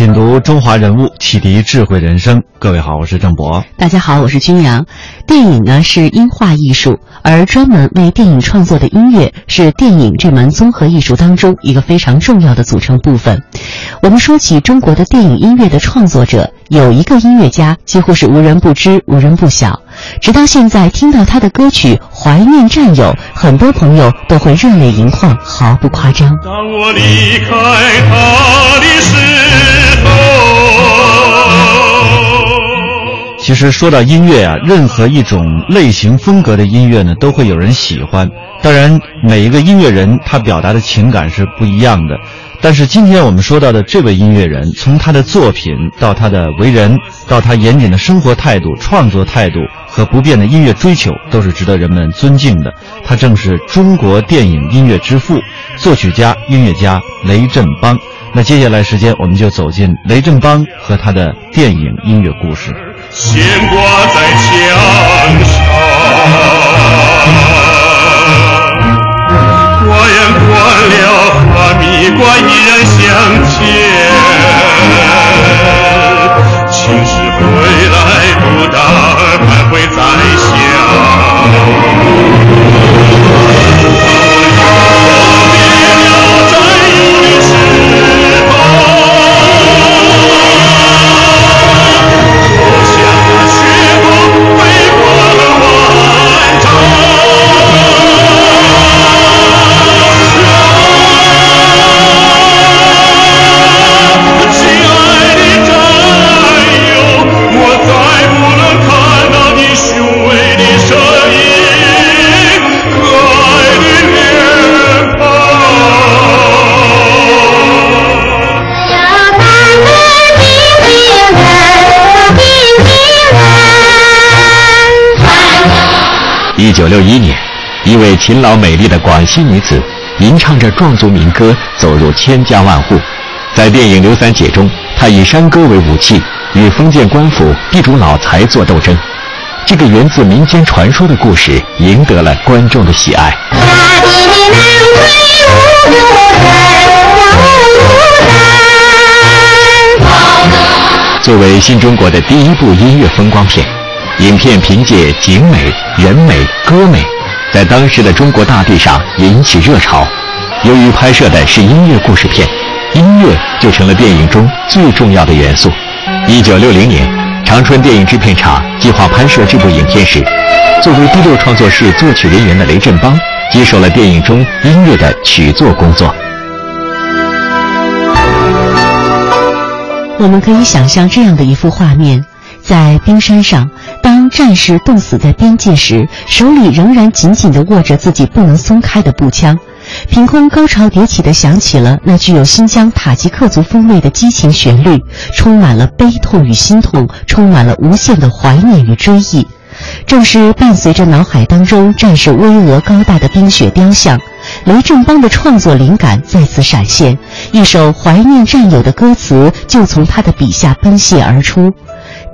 品读中华人物，启迪智慧人生。各位好，我是郑博。大家好，我是君阳。电影呢是音画艺术，而专门为电影创作的音乐是电影这门综合艺术当中一个非常重要的组成部分。我们说起中国的电影音乐的创作者，有一个音乐家几乎是无人不知、无人不晓。直到现在，听到他的歌曲《怀念战友》，很多朋友都会热泪盈眶，毫不夸张。当我离开他的其实说到音乐啊，任何一种类型风格的音乐呢，都会有人喜欢。当然，每一个音乐人他表达的情感是不一样的。但是今天我们说到的这位音乐人，从他的作品到他的为人，到他严谨的生活态度、创作态度和不变的音乐追求，都是值得人们尊敬的。他正是中国电影音乐之父、作曲家、音乐家雷振邦。那接下来时间，我们就走进雷振邦和他的电影音乐故事。悬挂在墙上。花言关了，哈密瓜依然香甜。青石回来不打，还会再想。一位勤劳美丽的广西女子，吟唱着壮族民歌，走入千家万户。在电影《刘三姐》中，她以山歌为武器，与封建官府、地主老财做斗争。这个源自民间传说的故事，赢得了观众的喜爱。作为新中国的第一部音乐风光片。影片凭借景美、人美、歌美，在当时的中国大地上引起热潮。由于拍摄的是音乐故事片，音乐就成了电影中最重要的元素。一九六零年，长春电影制片厂计划拍摄这部影片时，作为第六创作室作曲人员的雷振邦接手了电影中音乐的曲作工作。我们可以想象这样的一幅画面。在冰山上，战士冻死在边界时，手里仍然紧紧地握着自己不能松开的步枪，凭空高潮迭起地响起了那具有新疆塔吉克族风味的激情旋律，充满了悲痛与心痛，充满了无限的怀念与追忆。正是伴随着脑海当中战士巍峨高大的冰雪雕像，雷振邦的创作灵感再次闪现，一首怀念战友的歌词就从他的笔下奔泻而出。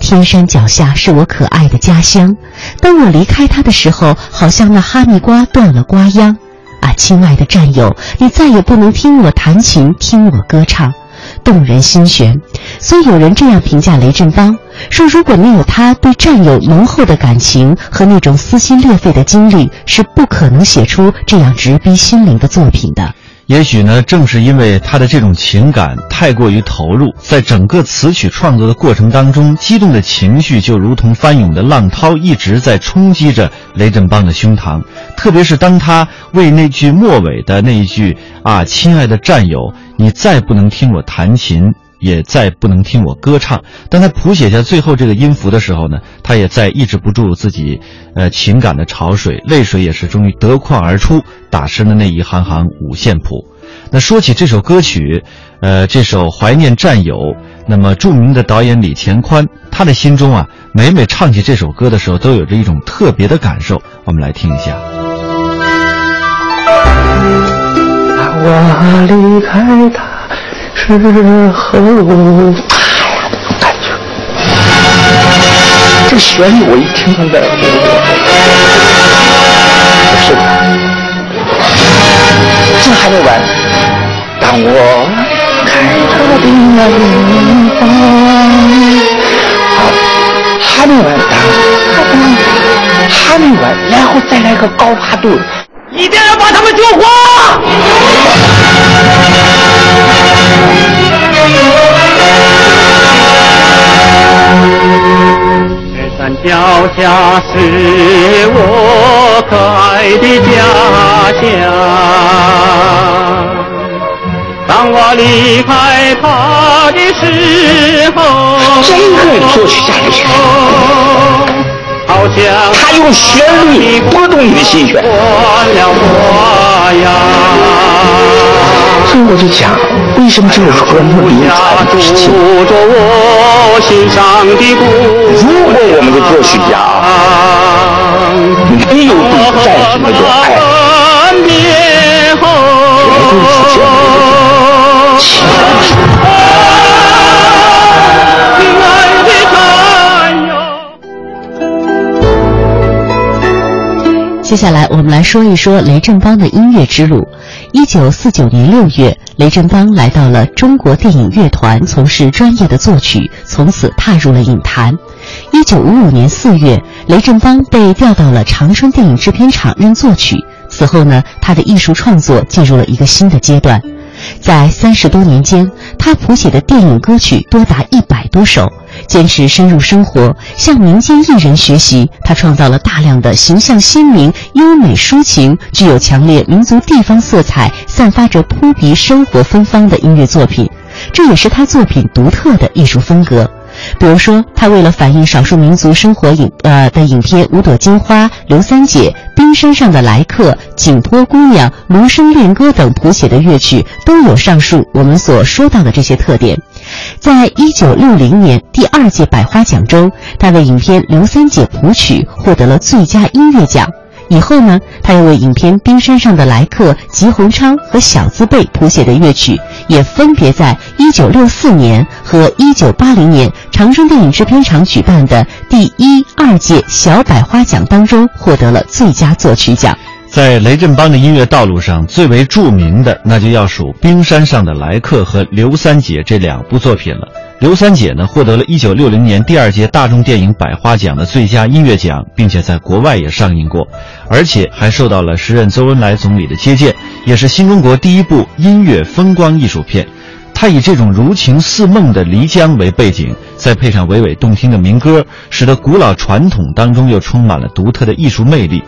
天山脚下是我可爱的家乡，当我离开它的时候，好像那哈密瓜断了瓜秧。啊，亲爱的战友，你再也不能听我弹琴，听我歌唱，动人心弦。所以有人这样评价雷振邦：说如果没有他对战友浓厚的感情和那种撕心裂肺的经历，是不可能写出这样直逼心灵的作品的。也许呢，正是因为他的这种情感太过于投入，在整个词曲创作的过程当中，激动的情绪就如同翻涌的浪涛，一直在冲击着雷振邦的胸膛。特别是当他为那句末尾的那一句“啊，亲爱的战友，你再不能听我弹琴”。也再不能听我歌唱。当他谱写下最后这个音符的时候呢，他也再抑制不住自己，呃，情感的潮水，泪水也是终于得眶而出，打湿了那一行行五线谱。那说起这首歌曲，呃，这首《怀念战友》，那么著名的导演李乾宽，他的心中啊，每每唱起这首歌的时候，都有着一种特别的感受。我们来听一下。我离开他。之后，哎呀，那种感觉，这旋律我一听就来火。不是，这还没完，当我开到的那一方，还没完，当当，还没完，然后再来个高八度。一定要把他们救活。这山脚下是我可爱的家乡。当我离开他的时候，真会作曲家厉害，好像他用旋律拨动你的心弦。所以我就讲，为什么这首歌那么流传不是情？住着我心上的故如果我们的作曲家没有对战士那种爱，绝对出现接下来，我们来说一说雷振邦的音乐之路。一九四九年六月，雷振邦来到了中国电影乐团，从事专业的作曲，从此踏入了影坛。一九五五年四月，雷振邦被调到了长春电影制片厂任作曲。此后呢，他的艺术创作进入了一个新的阶段。在三十多年间，他谱写的电影歌曲多达一百多首。坚持深入生活，向民间艺人学习，他创造了大量的形象鲜明、优美抒情、具有强烈民族地方色彩、散发着扑鼻生活芬芳的音乐作品。这也是他作品独特的艺术风格。比如说，他为了反映少数民族生活影呃的影片《五朵金花》《刘三姐》《冰山上的来客》《景颇姑娘》《芦笙恋歌》等谱写的乐曲，都有上述我们所说到的这些特点。在一九六零年第二届百花奖中，他为影片《刘三姐》谱曲，获得了最佳音乐奖。以后呢，他又为影片《冰山上的来客》吉鸿昌和小字辈谱写的乐曲，也分别在1964年和1980年长春电影制片厂举办的第一、二届小百花奖当中获得了最佳作曲奖。在雷振邦的音乐道路上，最为著名的那就要数《冰山上的来客》和《刘三姐》这两部作品了。《刘三姐》呢，获得了一九六零年第二届大众电影百花奖的最佳音乐奖，并且在国外也上映过，而且还受到了时任周恩来总理的接见，也是新中国第一部音乐风光艺术片。它以这种如情似梦的漓江为背景，再配上娓娓动听的民歌，使得古老传统当中又充满了独特的艺术魅力。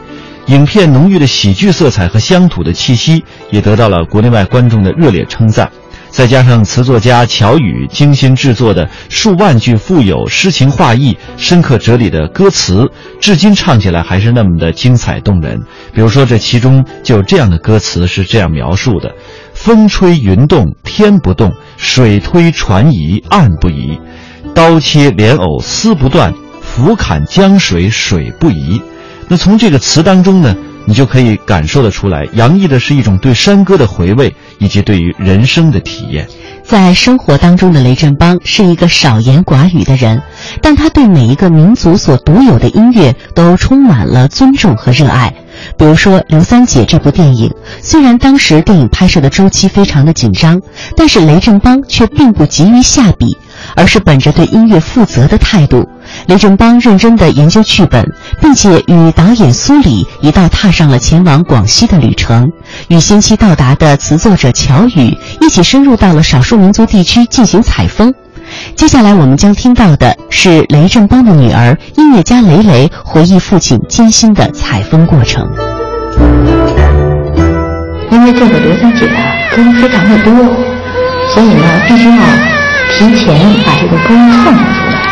影片浓郁的喜剧色彩和乡土的气息，也得到了国内外观众的热烈称赞。再加上词作家乔羽精心制作的数万句富有诗情画意、深刻哲理的歌词，至今唱起来还是那么的精彩动人。比如说，这其中就有这样的歌词是这样描述的：“风吹云动天不动，水推船移岸不移，刀切莲藕丝不断，斧砍江水水不移。”那从这个词当中呢，你就可以感受得出来，洋溢的是一种对山歌的回味，以及对于人生的体验。在生活当中的雷振邦是一个少言寡语的人，但他对每一个民族所独有的音乐都充满了尊重和热爱。比如说《刘三姐》这部电影，虽然当时电影拍摄的周期非常的紧张，但是雷振邦却并不急于下笔，而是本着对音乐负责的态度。雷振邦认真地研究剧本，并且与导演苏里一道踏上了前往广西的旅程，与先期到达的词作者乔羽一起深入到了少数民族地区进行采风。接下来我们将听到的是雷振邦的女儿音乐家雷雷回忆父亲艰辛的采风过程。因为这个刘三姐啊歌非常的多，所以呢必须要提前把这个歌唱出来。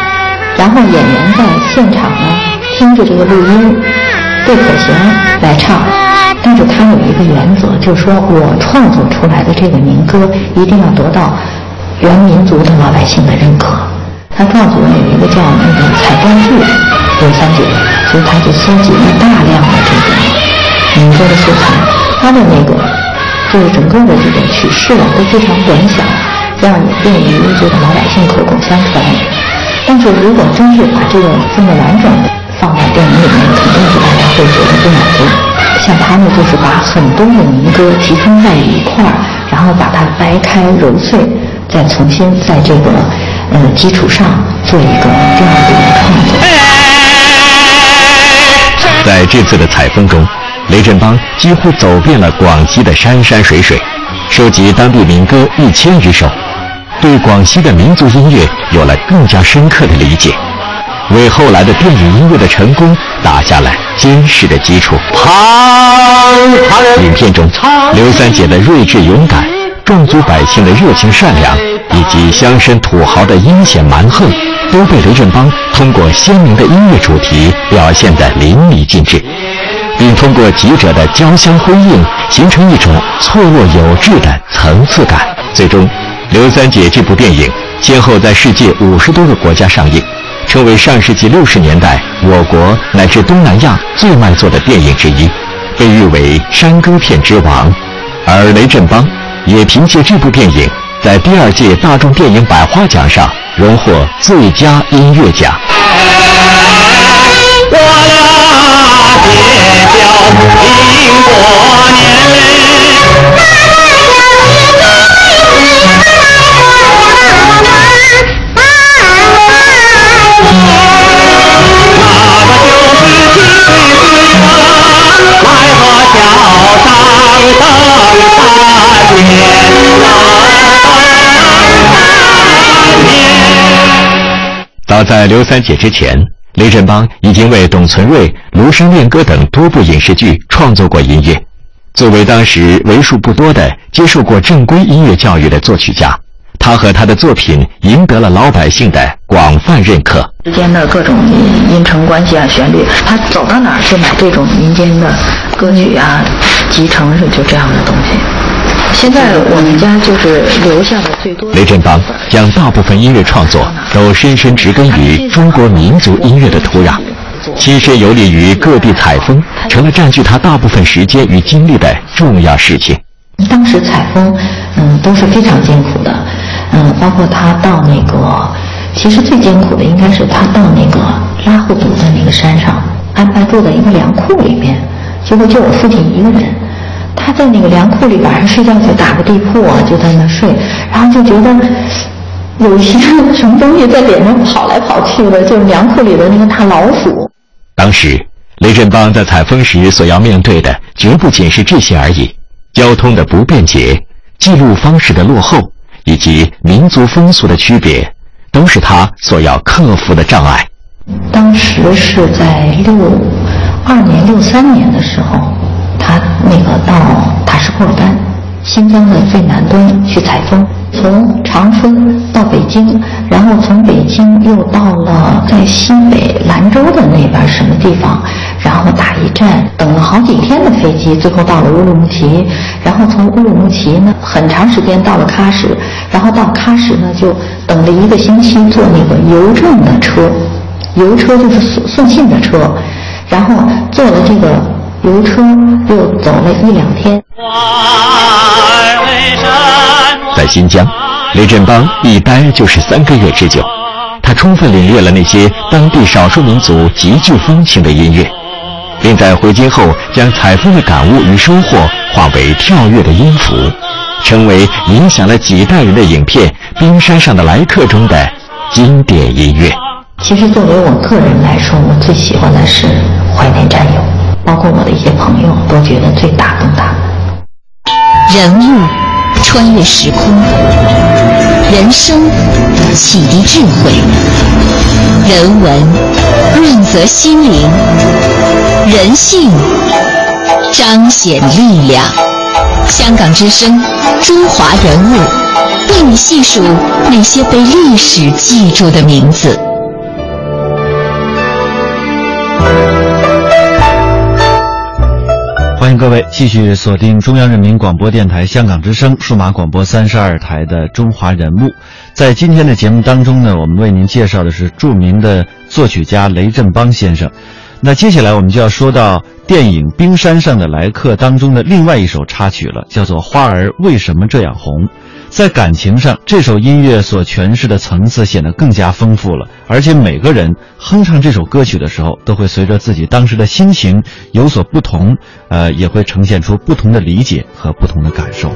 然后演员在现场呢，听着这个录音，对口型来唱。但是他有一个原则，就是说我创作出来的这个民歌一定要得到原民族的老百姓的认可。他告诉我有一个叫那个彩妆剧刘三姐，所以他就搜集了大量的这个民歌的素材。他的那个就是整个的这个曲式啊都非常短小，这样也便于这个老百姓口口相传。但是如果真是把这个这么完整的放在电影里面，肯定是大家会觉得不满足。像他们就是把很多的民歌集中在一块儿，然后把它掰开揉碎，再重新在这个呃基础上做一个第二部的创作。在这次的采风中，雷振邦几乎走遍了广西的山山水水，收集当地民歌一千余首，对广西的民族音乐有了更加深刻的理解，为后来的电影音乐的成功打下了坚实的基础。影片中，刘三姐的睿智勇敢，壮族百姓的热情善良，以及乡绅土豪的阴险蛮横。都被雷振邦通过鲜明的音乐主题表现得淋漓尽致，并通过几者的交相辉映，形成一种错落有致的层次感。最终，《刘三姐》这部电影先后在世界五十多个国家上映，成为上世纪六十年代我国乃至东南亚最卖座的电影之一，被誉为山歌片之王。而雷振邦也凭借这部电影，在第二届大众电影百花奖上。荣获最佳音乐奖。我俩结交经过年。早在刘三姐之前，雷振邦已经为董存瑞、庐山恋歌等多部影视剧创作过音乐。作为当时为数不多的接受过正规音乐教育的作曲家，他和他的作品赢得了老百姓的广泛认可。之间的各种音程关系啊，旋律，他走到哪儿就买这种民间的歌曲啊，集成是就这样的东西。现在我们家就是留下的最多。雷振邦将大部分音乐创作都深深植根于中国民族音乐的土壤，亲身游历于各地采风，成了占据他大部分时间与精力的重要事情。当时采风，嗯，都是非常艰苦的，嗯，包括他到那个，其实最艰苦的应该是他到那个拉祜族的那个山上，安排住在一个粮库里边，结果就我父亲一个人。他在那个粮库里晚上睡觉就打个地铺啊，就在那睡，然后就觉得有一些什么东西在脸上跑来跑去的，就是粮库里的那个大老鼠。当时雷振邦在采风时所要面对的，绝不仅是这些而已：交通的不便捷、记录方式的落后，以及民族风俗的区别，都是他所要克服的障碍。当时是在六二年、六三年的时候。他那个到塔什库尔干，新疆的最南端去采风，从长春到北京，然后从北京又到了在西北兰州的那边什么地方，然后打一站，等了好几天的飞机，最后到了乌鲁木齐，然后从乌鲁木齐呢很长时间到了喀什，然后到喀什呢就等了一个星期，坐那个邮政的车，邮车就是送送信的车，然后坐了这个。游车又走了一两天。在新疆，雷振邦一待就是三个月之久。他充分领略了那些当地少数民族极具风情的音乐，并在回京后将采风的感悟与收获化为跳跃的音符，成为影响了几代人的影片《冰山上的来客》中的经典音乐。其实，作为我个人来说，我最喜欢的是《怀念战友》。包括我的一些朋友都觉得最打动他。人物穿越时空，人生启迪智慧，人文润泽心灵，人性彰显力量。香港之声，中华人物，为你细数那些被历史记住的名字。欢迎各位继续锁定中央人民广播电台香港之声数码广播三十二台的《中华人物》。在今天的节目当中呢，我们为您介绍的是著名的作曲家雷振邦先生。那接下来我们就要说到电影《冰山上的来客》当中的另外一首插曲了，叫做《花儿为什么这样红》。在感情上，这首音乐所诠释的层次显得更加丰富了，而且每个人哼唱这首歌曲的时候，都会随着自己当时的心情有所不同，呃，也会呈现出不同的理解和不同的感受。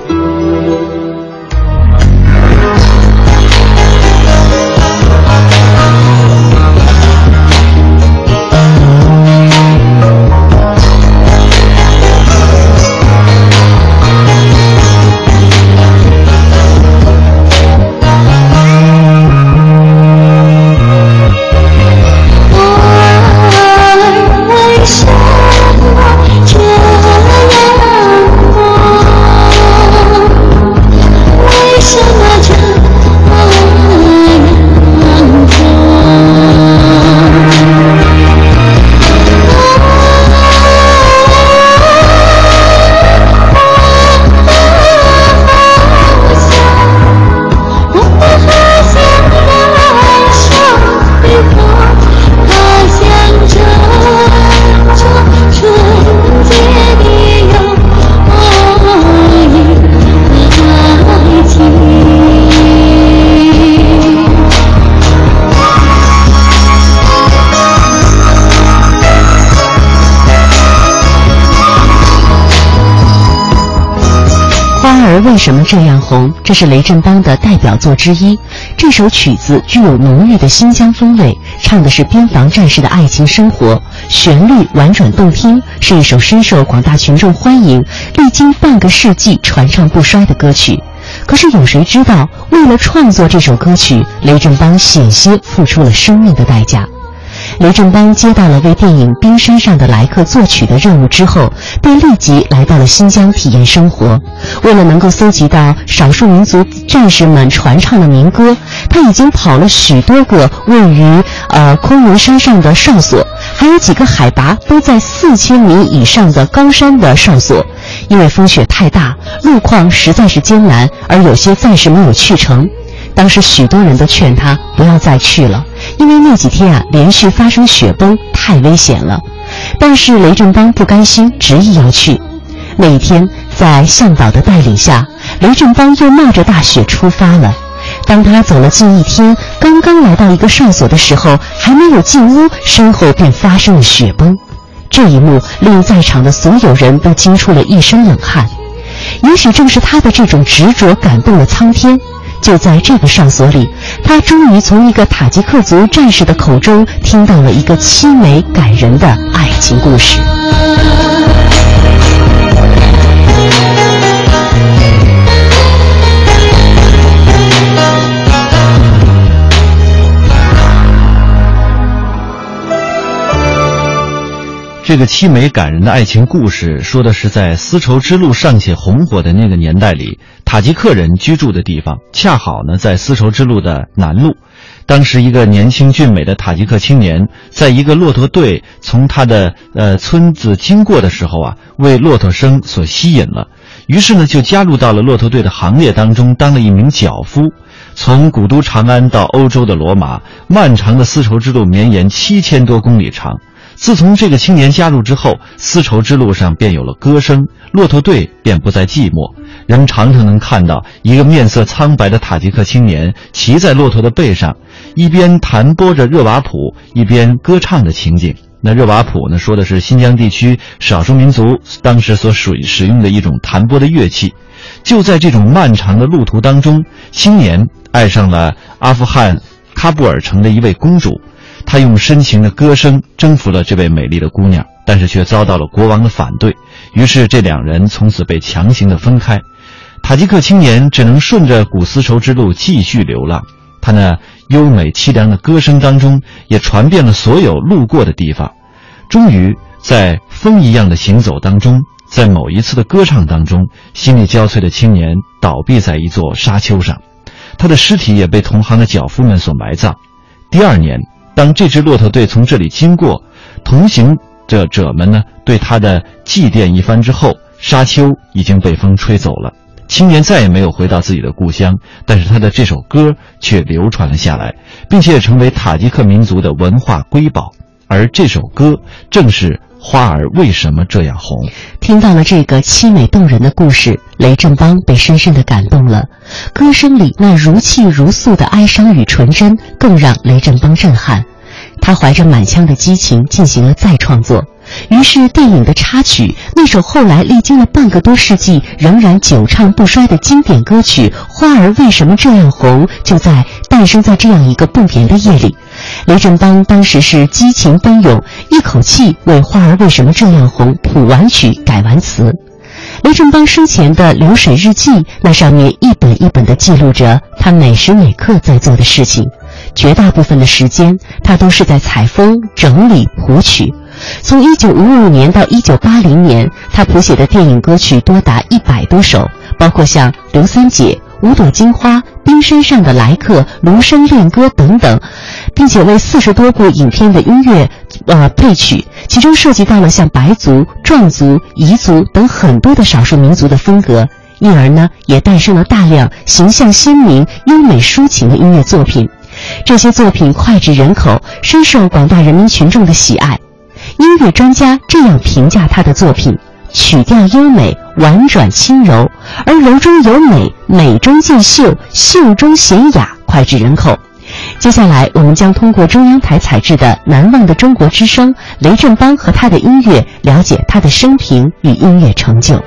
为什么这样红？这是雷振邦的代表作之一。这首曲子具有浓郁的新疆风味，唱的是边防战士的爱情生活，旋律婉转动听，是一首深受广大群众欢迎、历经半个世纪传唱不衰的歌曲。可是有谁知道，为了创作这首歌曲，雷振邦险些付出了生命的代价。雷振邦接到了为电影《冰山上的来客》作曲的任务之后，便立即来到了新疆体验生活。为了能够搜集到少数民族战士们传唱的民歌，他已经跑了许多个位于呃昆仑山上的哨所，还有几个海拔都在四千米以上的高山的哨所。因为风雪太大，路况实在是艰难，而有些暂时没有去成。当时许多人都劝他不要再去了，因为那几天啊连续发生雪崩，太危险了。但是雷振邦不甘心，执意要去。那一天，在向导的带领下，雷振邦又冒着大雪出发了。当他走了近一天，刚刚来到一个哨所的时候，还没有进屋，身后便发生了雪崩。这一幕令在场的所有人都惊出了一身冷汗。也许正是他的这种执着感动了苍天。就在这个哨所里，他终于从一个塔吉克族战士的口中听到了一个凄美感人的爱情故事。这个凄美感人的爱情故事，说的是在丝绸之路尚且红火的那个年代里，塔吉克人居住的地方，恰好呢在丝绸之路的南路。当时，一个年轻俊美的塔吉克青年，在一个骆驼队从他的呃村子经过的时候啊，为骆驼声所吸引了，于是呢就加入到了骆驼队的行列当中，当了一名脚夫。从古都长安到欧洲的罗马，漫长的丝绸之路绵延七千多公里长。自从这个青年加入之后，丝绸之路上便有了歌声，骆驼队便不再寂寞。人们常常能看到一个面色苍白的塔吉克青年骑在骆驼的背上，一边弹拨着热瓦普，一边歌唱的情景。那热瓦普呢，说的是新疆地区少数民族当时所属使用的一种弹拨的乐器。就在这种漫长的路途当中，青年爱上了阿富汗喀布尔城的一位公主。他用深情的歌声征服了这位美丽的姑娘，但是却遭到了国王的反对。于是这两人从此被强行的分开。塔吉克青年只能顺着古丝绸之路继续流浪。他那优美凄凉的歌声当中，也传遍了所有路过的地方。终于，在风一样的行走当中，在某一次的歌唱当中，心力交瘁的青年倒闭在一座沙丘上，他的尸体也被同行的脚夫们所埋葬。第二年。当这支骆驼队从这里经过，同行者者们呢对他的祭奠一番之后，沙丘已经被风吹走了。青年再也没有回到自己的故乡，但是他的这首歌却流传了下来，并且也成为塔吉克民族的文化瑰宝。而这首歌正是。花儿为什么这样红？听到了这个凄美动人的故事，雷振邦被深深的感动了。歌声里那如泣如诉的哀伤与纯真，更让雷振邦震撼。他怀着满腔的激情进行了再创作。于是，电影的插曲，那首后来历经了半个多世纪仍然久唱不衰的经典歌曲《花儿为什么这样红》，就在诞生在这样一个不眠的夜里。雷振邦当时是激情奔涌，一口气为《花儿为什么这样红》谱完曲、改完词。雷振邦生前的流水日记，那上面一本一本地记录着他每时每刻在做的事情。绝大部分的时间，他都是在采风、整理、谱曲。从1955年到1980年，他谱写的电影歌曲多达一百多首，包括像《刘三姐》。五朵金花、冰山上的来客、芦笙恋歌等等，并且为四十多部影片的音乐，呃配曲，其中涉及到了像白族、壮族、彝族等很多的少数民族的风格，因而呢，也诞生了大量形象鲜明、优美抒情的音乐作品。这些作品脍炙人口，深受广大人民群众的喜爱。音乐专家这样评价他的作品。曲调优美、婉转轻柔，而柔中有美，美中见秀，秀中显雅，脍炙人口。接下来，我们将通过中央台采制的《难忘的中国之声》，雷振邦和他的音乐，了解他的生平与音乐成就。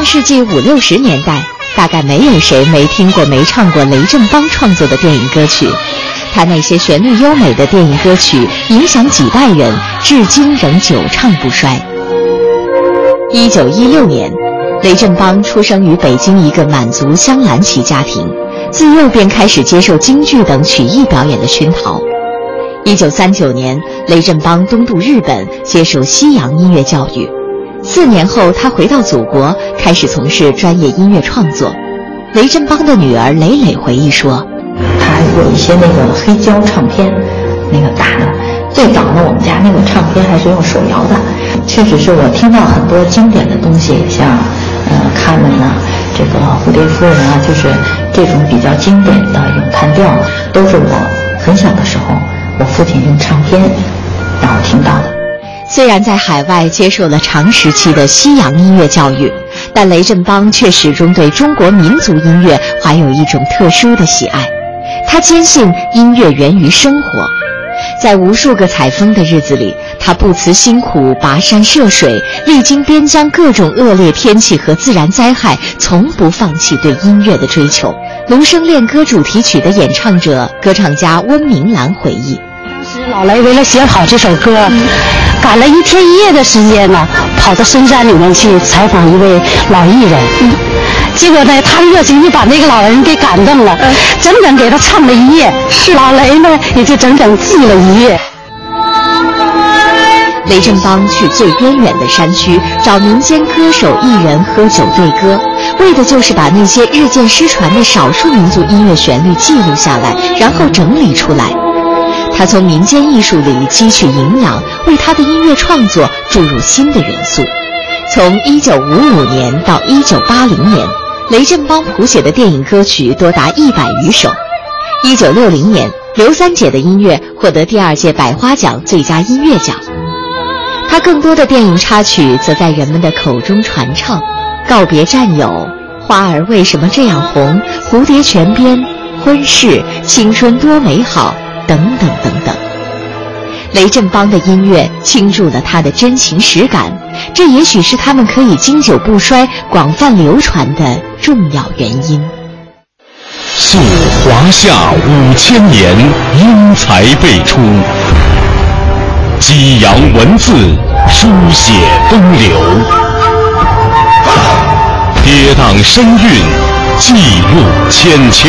上世纪五六十年代，大概没有谁没听过、没唱过雷振邦创作的电影歌曲。他那些旋律优美的电影歌曲，影响几代人，至今仍久唱不衰。一九一六年，雷振邦出生于北京一个满族镶蓝旗家庭，自幼便开始接受京剧等曲艺表演的熏陶。一九三九年，雷振邦东渡日本，接受西洋音乐教育。四年后，他回到祖国，开始从事专业音乐创作。雷振邦的女儿蕾蕾回忆说：“他有一些那个黑胶唱片，那个大的。最早呢，我们家那个唱片还是用手摇的。确实是我听到很多经典的东西，像呃《卡门》呐，这个《蝴蝶夫人》啊，就是这种比较经典的咏叹调，都是我很小的时候。”我父亲用唱片让我听到的。虽然在海外接受了长时期的西洋音乐教育，但雷振邦却始终对中国民族音乐怀有一种特殊的喜爱。他坚信音乐源于生活，在无数个采风的日子里，他不辞辛苦跋山涉水，历经边疆各种恶劣天气和自然灾害，从不放弃对音乐的追求。《龙生恋歌》主题曲的演唱者、歌唱家温明兰回忆。老雷为了写好这首歌，赶了一天一夜的时间呢，跑到深山里面去采访一位老艺人。结果呢，他的热情就把那个老人给感动了，整整给他唱了一夜。老雷呢，也就整整记了一夜。雷振邦去最边远的山区找民间歌手艺人喝酒对歌，为的就是把那些日渐失传的少数民族音乐旋律记录下来，然后整理出来。他从民间艺术里汲取营养，为他的音乐创作注入新的元素。从1955年到1980年，雷振邦谱写的电影歌曲多达一百余首。1960年，刘三姐的音乐获得第二届百花奖最佳音乐奖。他更多的电影插曲则在人们的口中传唱，《告别战友》《花儿为什么这样红》《蝴蝶泉边》《婚事》《青春多美好》。等等等等，雷振邦的音乐倾注了他的真情实感，这也许是他们可以经久不衰、广泛流传的重要原因。溯华夏五千年，英才辈出；激扬文字，书写风流；跌宕声韵，记录千秋。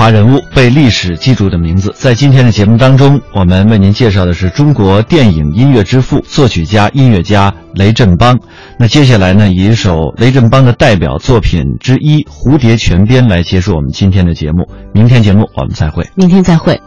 华人物被历史记住的名字，在今天的节目当中，我们为您介绍的是中国电影音乐之父、作曲家、音乐家雷振邦。那接下来呢，以一首雷振邦的代表作品之一《蝴蝶泉边》来结束我们今天的节目。明天节目我们再会。明天再会。